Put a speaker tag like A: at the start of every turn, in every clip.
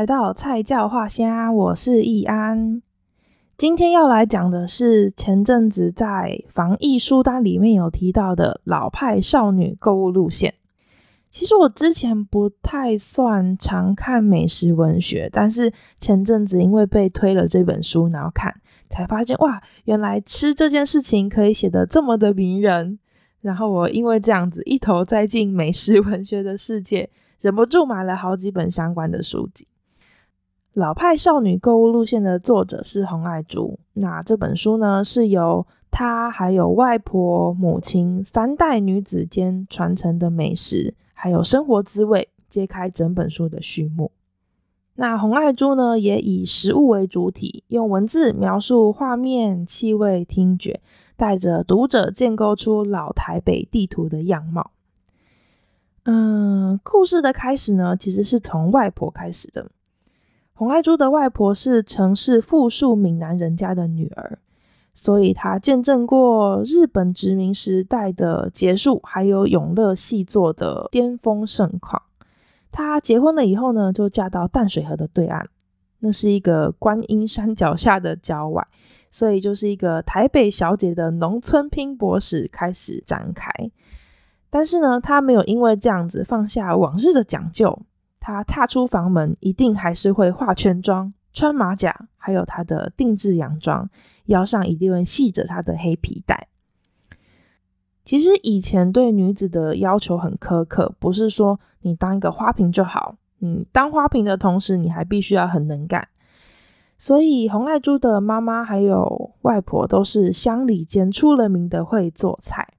A: 来到菜鸟话声，我是易安。今天要来讲的是前阵子在防疫书单里面有提到的老派少女购物路线。其实我之前不太算常看美食文学，但是前阵子因为被推了这本书，然后看，才发现哇，原来吃这件事情可以写得这么的迷人。然后我因为这样子一头栽进美食文学的世界，忍不住买了好几本相关的书籍。老派少女购物路线的作者是洪爱珠。那这本书呢，是由她还有外婆、母亲三代女子间传承的美食，还有生活滋味，揭开整本书的序幕。那洪爱珠呢，也以食物为主体，用文字描述画面、气味、听觉，带着读者建构出老台北地图的样貌。嗯，故事的开始呢，其实是从外婆开始的。洪爱珠的外婆是城市富庶闽南人家的女儿，所以她见证过日本殖民时代的结束，还有永乐细作的巅峰盛况。她结婚了以后呢，就嫁到淡水河的对岸，那是一个观音山脚下的郊外，所以就是一个台北小姐的农村拼搏史开始展开。但是呢，她没有因为这样子放下往日的讲究。他踏出房门，一定还是会化全妆、穿马甲，还有他的定制洋装，腰上一定会系着他的黑皮带。其实以前对女子的要求很苛刻，不是说你当一个花瓶就好，你当花瓶的同时，你还必须要很能干。所以红爱珠的妈妈还有外婆都是乡里间出了名的会做菜，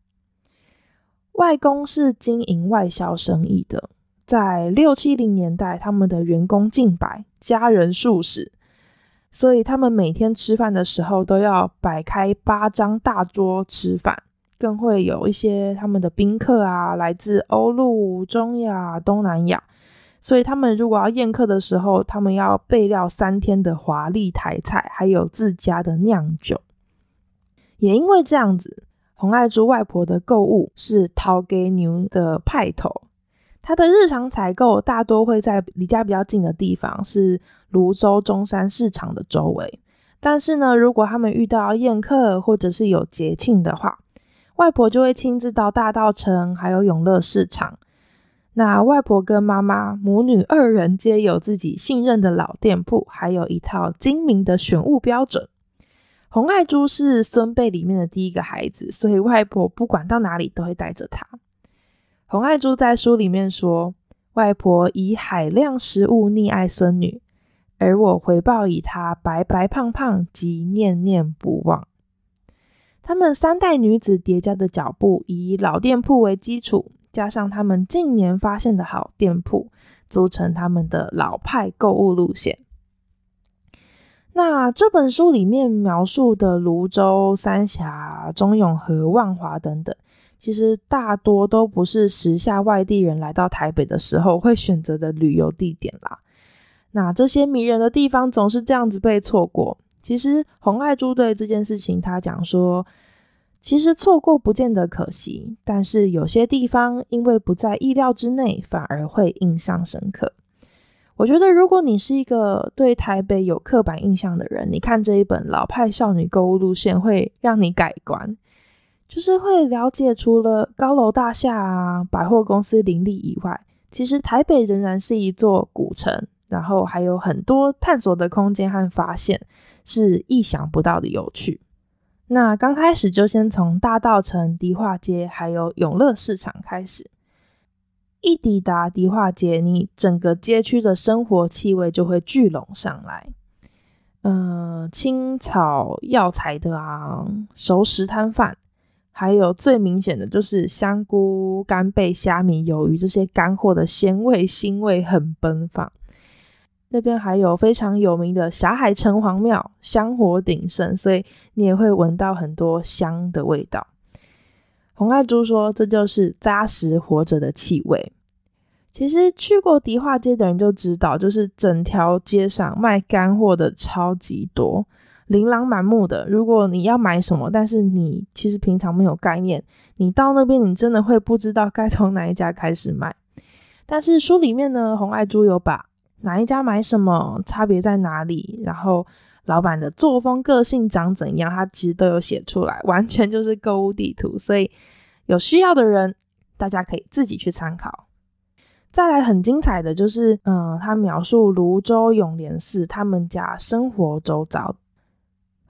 A: 外公是经营外销生意的。在六七零年代，他们的员工近百，家人数十，所以他们每天吃饭的时候都要摆开八张大桌吃饭，更会有一些他们的宾客啊，来自欧陆、中亚、东南亚，所以他们如果要宴客的时候，他们要备料三天的华丽台菜，还有自家的酿酒。也因为这样子，洪爱珠外婆的购物是头家娘的派头。他的日常采购大多会在离家比较近的地方，是泸州中山市场的周围。但是呢，如果他们遇到宴客或者是有节庆的话，外婆就会亲自到大道城还有永乐市场。那外婆跟妈妈母女二人皆有自己信任的老店铺，还有一套精明的选物标准。红爱珠是孙辈里面的第一个孩子，所以外婆不管到哪里都会带着她。洪爱珠在书里面说：“外婆以海量食物溺爱孙女，而我回报以她白白胖胖及念念不忘。”他们三代女子叠加的脚步，以老店铺为基础，加上他们近年发现的好店铺，组成他们的老派购物路线。那这本书里面描述的芦洲、三峡、中永和、万华等等。其实大多都不是时下外地人来到台北的时候会选择的旅游地点啦。那这些迷人的地方总是这样子被错过。其实红爱猪对这件事情，他讲说，其实错过不见得可惜，但是有些地方因为不在意料之内，反而会印象深刻。我觉得如果你是一个对台北有刻板印象的人，你看这一本老派少女购物路线会让你改观。就是会了解，除了高楼大厦啊、百货公司林立以外，其实台北仍然是一座古城，然后还有很多探索的空间和发现，是意想不到的有趣。那刚开始就先从大道城、迪化街还有永乐市场开始，一抵达迪化街，你整个街区的生活气味就会聚拢上来。嗯、青草药材的啊，熟食摊贩。还有最明显的就是香菇、干贝、虾米、鱿鱼这些干货的鲜味腥味很奔放。那边还有非常有名的霞海城隍庙，香火鼎盛，所以你也会闻到很多香的味道。洪爱珠说，这就是扎实活着的气味。其实去过迪化街的人就知道，就是整条街上卖干货的超级多。琳琅满目的，如果你要买什么，但是你其实平常没有概念，你到那边你真的会不知道该从哪一家开始买。但是书里面呢，红爱珠有把哪一家买什么，差别在哪里，然后老板的作风、个性长怎样，他其实都有写出来，完全就是购物地图。所以有需要的人，大家可以自己去参考。再来很精彩的就是，嗯，他描述泸州永联寺他们家生活周遭。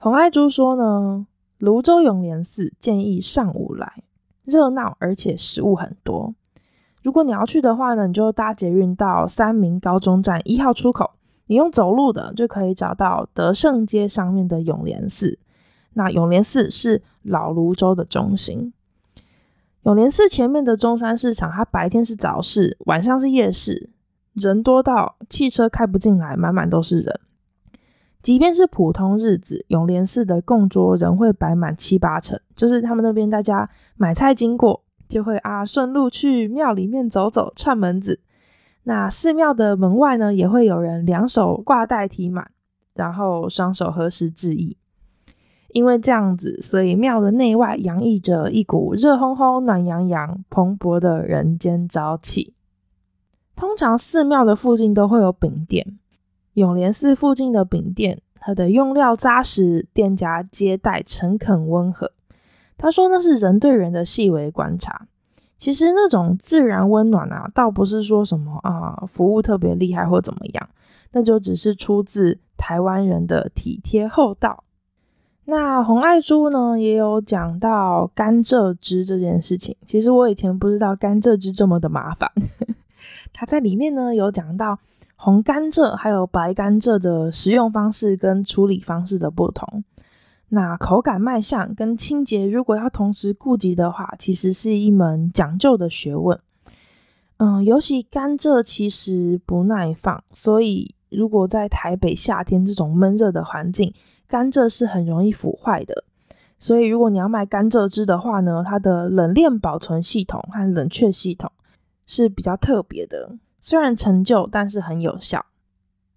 A: 洪爱珠说呢，泸州永联寺建议上午来，热闹而且食物很多。如果你要去的话呢，你就搭捷运到三民高中站一号出口，你用走路的就可以找到德胜街上面的永联寺。那永联寺是老泸州的中心。永联寺前面的中山市场，它白天是早市，晚上是夜市，人多到汽车开不进来，满满都是人。即便是普通日子，永联寺的供桌仍会摆满七八成，就是他们那边大家买菜经过，就会啊顺路去庙里面走走串门子。那寺庙的门外呢，也会有人两手挂袋提满，然后双手合十致意。因为这样子，所以庙的内外洋溢着一股热烘烘、暖洋洋、蓬勃的人间朝气。通常寺庙的附近都会有饼店，永莲寺附近的饼店，它的用料扎实，店家接待诚恳温和。他说那是人对人的细微观察。其实那种自然温暖啊，倒不是说什么啊服务特别厉害或怎么样，那就只是出自台湾人的体贴厚道。那洪爱珠呢，也有讲到甘蔗汁这件事情。其实我以前不知道甘蔗汁这么的麻烦。他在里面呢有讲到红甘蔗还有白甘蔗的食用方式跟处理方式的不同。那口感卖相跟清洁，如果要同时顾及的话，其实是一门讲究的学问。嗯，尤其甘蔗其实不耐放，所以如果在台北夏天这种闷热的环境，甘蔗是很容易腐坏的，所以如果你要卖甘蔗汁的话呢，它的冷链保存系统和冷却系统是比较特别的，虽然陈旧，但是很有效。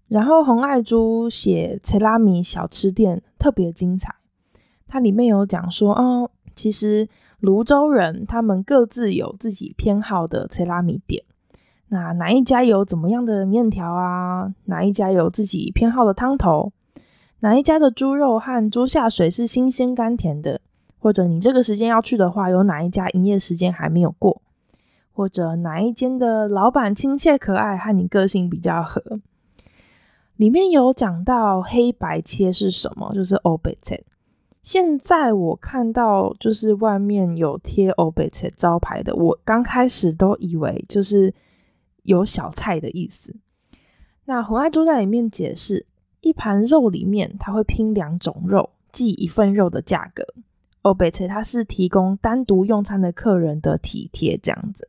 A: 然后洪爱珠写切拉米小吃店特别精彩，它里面有讲说，哦，其实泸州人他们各自有自己偏好的切拉米店，那哪一家有怎么样的面条啊？哪一家有自己偏好的汤头？哪一家的猪肉和猪下水是新鲜甘甜的？或者你这个时间要去的话，有哪一家营业时间还没有过？或者哪一间的老板亲切可爱，和你个性比较合？里面有讲到黑白切是什么，就是欧贝切。现在我看到就是外面有贴欧贝切招牌的，我刚开始都以为就是有小菜的意思。那红爱珠在里面解释。一盘肉里面，它会拼两种肉，计一份肉的价格。欧贝切它是提供单独用餐的客人的体贴，这样子。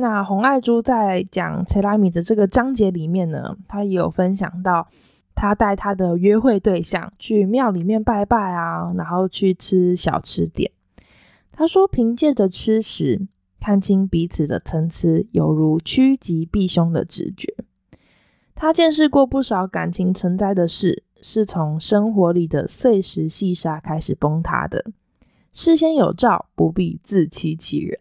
A: 那洪爱珠在讲切拉米的这个章节里面呢，她也有分享到，她带她的约会对象去庙里面拜拜啊，然后去吃小吃点。他说，凭借着吃食，看清彼此的参差，犹如趋吉避凶的直觉。他见识过不少感情成灾的事，是从生活里的碎石细沙开始崩塌的。事先有兆，不必自欺欺人。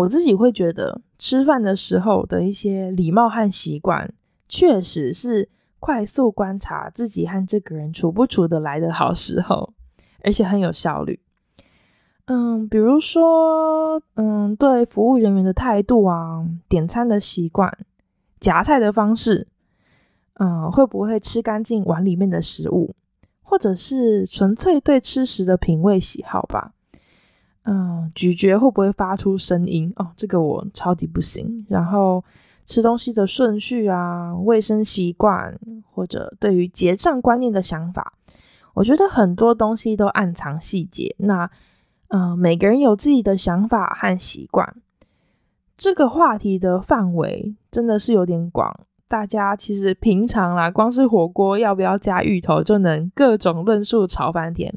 A: 我自己会觉得，吃饭的时候的一些礼貌和习惯，确实是快速观察自己和这个人处不处得来的好时候，而且很有效率。嗯，比如说，嗯，对服务人员的态度啊，点餐的习惯。夹菜的方式，嗯，会不会吃干净碗里面的食物，或者是纯粹对吃食的品味喜好吧？嗯，咀嚼会不会发出声音？哦，这个我超级不行。然后吃东西的顺序啊，卫生习惯，或者对于结账观念的想法，我觉得很多东西都暗藏细节。那，嗯，每个人有自己的想法和习惯。这个话题的范围真的是有点广，大家其实平常啦，光是火锅要不要加芋头就能各种论述吵翻天，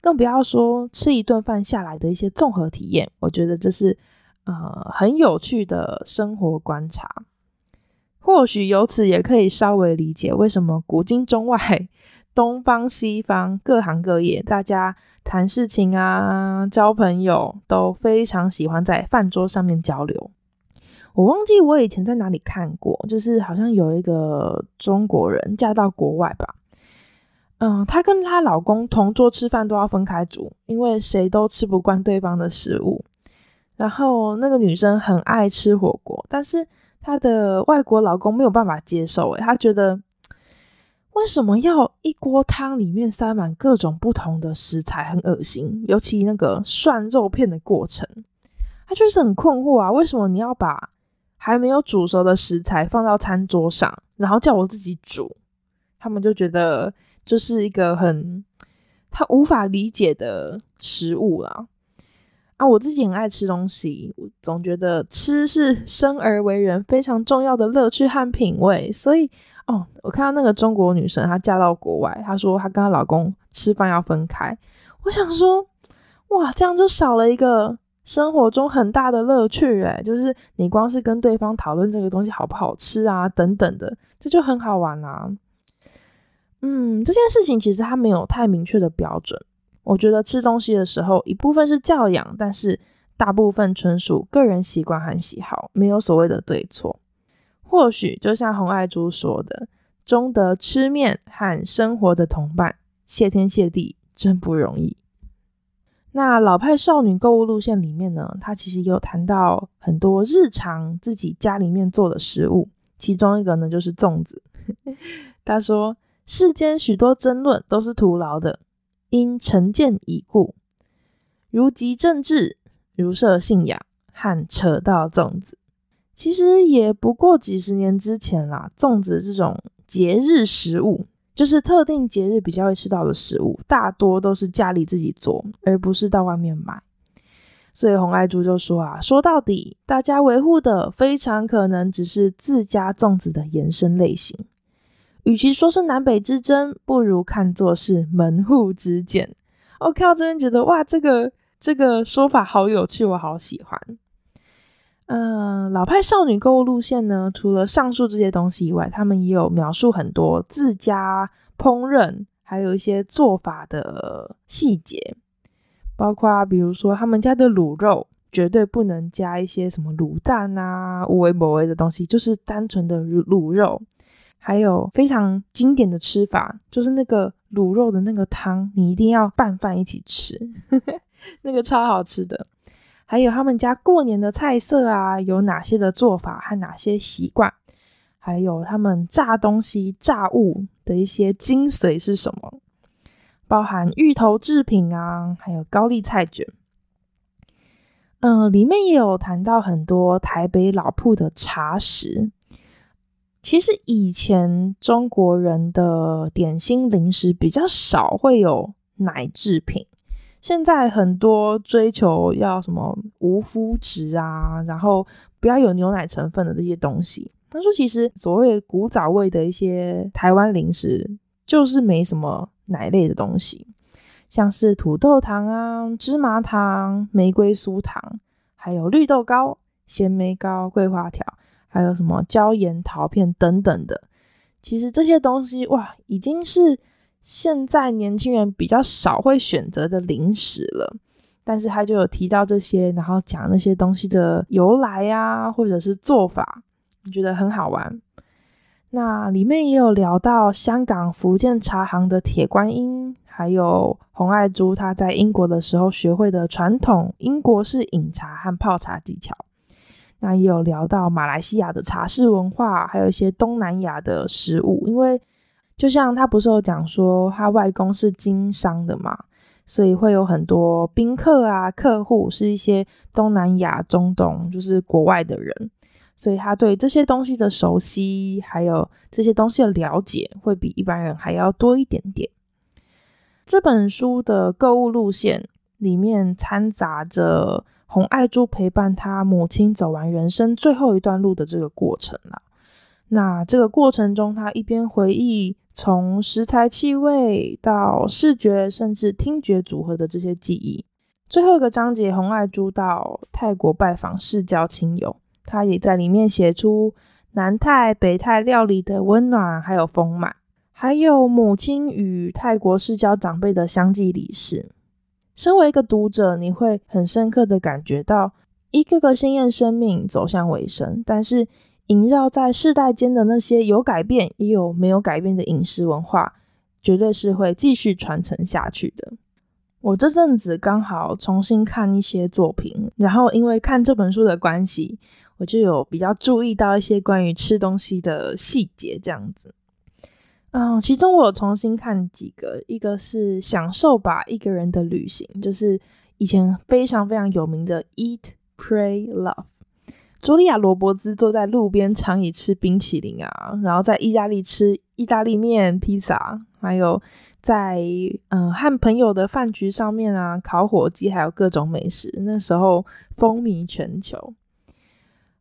A: 更不要说吃一顿饭下来的一些综合体验。我觉得这是呃很有趣的生活观察，或许由此也可以稍微理解为什么古今中外、东方西方各行各业，大家谈事情啊、交朋友都非常喜欢在饭桌上面交流。我忘记我以前在哪里看过，就是好像有一个中国人嫁到国外吧，嗯，她跟她老公同桌吃饭都要分开煮，因为谁都吃不惯对方的食物。然后那个女生很爱吃火锅，但是她的外国老公没有办法接受，诶，他觉得为什么要一锅汤里面塞满各种不同的食材，很恶心，尤其那个涮肉片的过程。他就是很困惑啊，为什么你要把还没有煮熟的食材放到餐桌上，然后叫我自己煮？他们就觉得就是一个很他无法理解的食物啦。啊，我自己很爱吃东西，我总觉得吃是生而为人非常重要的乐趣和品味。所以，哦，我看到那个中国女生，她嫁到国外，她说她跟她老公吃饭要分开。我想说，哇，这样就少了一个。生活中很大的乐趣，诶，就是你光是跟对方讨论这个东西好不好吃啊，等等的，这就很好玩啦。嗯，这件事情其实它没有太明确的标准。我觉得吃东西的时候，一部分是教养，但是大部分纯属个人习惯和喜好，没有所谓的对错。或许就像洪爱珠说的：“终得吃面和生活的同伴，谢天谢地，真不容易。”那老派少女购物路线里面呢，她其实也有谈到很多日常自己家里面做的食物，其中一个呢就是粽子。她说：“世间许多争论都是徒劳的，因成见已故，如急政治，如设信仰，和扯到粽子。其实也不过几十年之前啦，粽子这种节日食物。”就是特定节日比较会吃到的食物，大多都是家里自己做，而不是到外面买。所以红爱珠就说啊，说到底，大家维护的非常可能只是自家粽子的延伸类型。与其说是南北之争，不如看作是门户之见。我看到这边觉得哇，这个这个说法好有趣，我好喜欢。嗯，老派少女购物路线呢，除了上述这些东西以外，他们也有描述很多自家烹饪，还有一些做法的细节，包括比如说他们家的卤肉绝对不能加一些什么卤蛋啊、有的没的的东西，就是单纯的卤肉。还有非常经典的吃法，就是那个卤肉的那个汤，你一定要拌饭一起吃，那个超好吃的。还有他们家过年的菜色啊，有哪些的做法和哪些习惯？还有他们炸东西、炸物的一些精髓是什么？包含芋头制品啊，还有高丽菜卷。嗯、呃，里面也有谈到很多台北老铺的茶食。其实以前中国人的点心零食比较少会有奶制品。现在很多追求要什么无麸质啊，然后不要有牛奶成分的这些东西。他说，其实所谓古早味的一些台湾零食，就是没什么奶类的东西，像是土豆糖啊、芝麻糖、玫瑰酥糖，还有绿豆糕、咸梅糕、桂花条，还有什么椒盐桃片等等的。其实这些东西哇，已经是。现在年轻人比较少会选择的零食了，但是他就有提到这些，然后讲那些东西的由来呀，或者是做法，你觉得很好玩。那里面也有聊到香港福建茶行的铁观音，还有洪爱珠她在英国的时候学会的传统英国式饮茶和泡茶技巧。那也有聊到马来西亚的茶室文化，还有一些东南亚的食物，因为。就像他不是有讲说，他外公是经商的嘛，所以会有很多宾客啊、客户是一些东南亚、中东，就是国外的人，所以他对这些东西的熟悉，还有这些东西的了解，会比一般人还要多一点点。这本书的购物路线里面掺杂着洪爱珠陪伴他母亲走完人生最后一段路的这个过程啦。那这个过程中，他一边回忆。从食材、气味到视觉，甚至听觉组合的这些记忆。最后一个章节，洪爱珠到泰国拜访世交亲友，他也在里面写出南泰、北泰料理的温暖还有丰满，还有母亲与泰国世交长辈的相继离世。身为一个读者，你会很深刻的感觉到一个个鲜艳生命走向尾声，但是萦绕在世代间的那些有改变也有没有改变的饮食文化，绝对是会继续传承下去的。我这阵子刚好重新看一些作品，然后因为看这本书的关系，我就有比较注意到一些关于吃东西的细节，这样子。嗯，其中我有重新看几个，一个是《享受吧，一个人的旅行》，就是以前非常非常有名的《Eat, Pray, Love》。茱莉亚·罗伯兹坐在路边长椅吃冰淇淋啊，然后在意大利吃意大利面、披萨，还有在嗯和朋友的饭局上面啊，烤火鸡，还有各种美食，那时候风靡全球。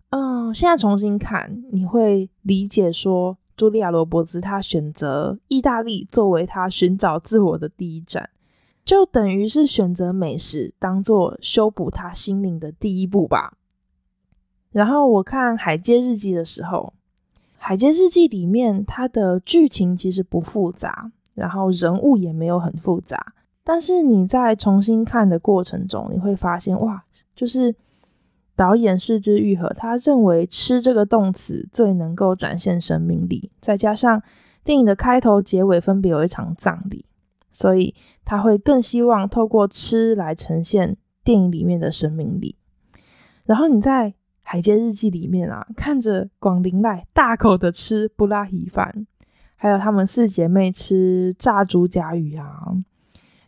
A: 嗯，现在重新看，你会理解说，茱莉亚·罗伯兹她选择意大利作为她寻找自我的第一站，就等于是选择美食当做修补她心灵的第一步吧。然后我看《海街日记》的时候，《海街日记》里面它的剧情其实不复杂，然后人物也没有很复杂，但是你在重新看的过程中，你会发现哇，就是导演是枝裕和，他认为吃这个动词最能够展现生命力，再加上电影的开头、结尾分别有一场葬礼，所以他会更希望透过吃来呈现电影里面的生命力。然后你在海街日记里面啊，看着广陵赖大口的吃布拉提饭，还有她们四姐妹吃炸猪甲鱼啊，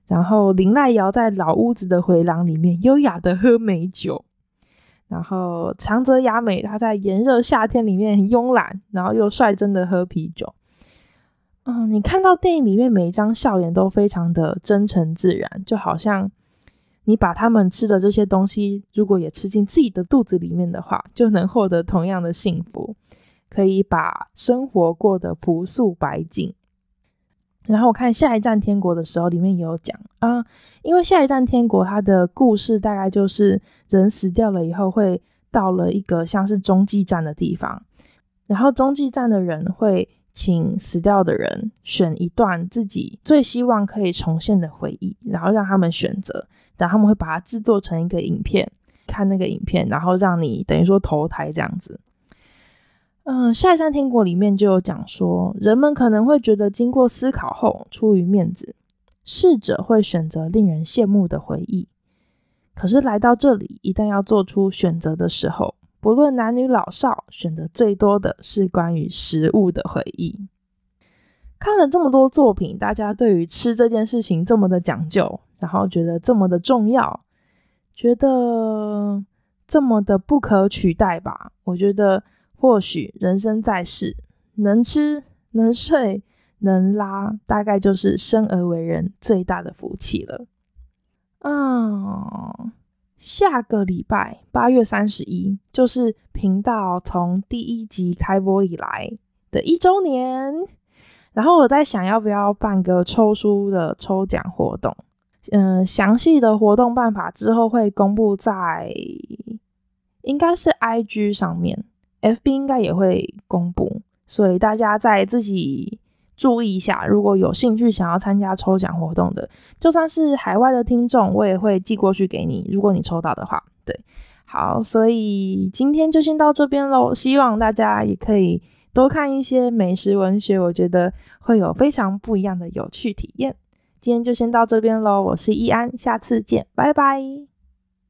A: 然后林赖瑶在老屋子的回廊里面优雅的喝美酒，然后长泽雅美她在炎热夏天里面很慵懒，然后又率真的喝啤酒。嗯，你看到电影里面每一张笑脸都非常的真诚自然，就好像。你把他们吃的这些东西，如果也吃进自己的肚子里面的话，就能获得同样的幸福，可以把生活过得朴素白净。然后我看《下一站天国》的时候，里面也有讲啊，因为《下一站天国》它的故事大概就是人死掉了以后，会到了一个像是中继站的地方，然后中继站的人会请死掉的人选一段自己最希望可以重现的回忆，然后让他们选择。然后他们会把它制作成一个影片，看那个影片，然后让你等于说投胎这样子。嗯，《下一站天国》里面就有讲说，人们可能会觉得经过思考后，出于面子，逝者会选择令人羡慕的回忆。可是来到这里，一旦要做出选择的时候，不论男女老少，选择最多的是关于食物的回忆。看了这么多作品，大家对于吃这件事情这么的讲究。然后觉得这么的重要，觉得这么的不可取代吧？我觉得或许人生在世，能吃能睡能拉，大概就是生而为人最大的福气了。嗯，下个礼拜八月三十一，就是频道从第一集开播以来的一周年。然后我在想，要不要办个抽书的抽奖活动？嗯，详细的活动办法之后会公布在，应该是 IG 上面，FB 应该也会公布，所以大家再自己注意一下。如果有兴趣想要参加抽奖活动的，就算是海外的听众，我也会寄过去给你。如果你抽到的话，对，好，所以今天就先到这边喽。希望大家也可以多看一些美食文学，我觉得会有非常不一样的有趣体验。今天就先到这边喽，我是易安，下次见，拜拜。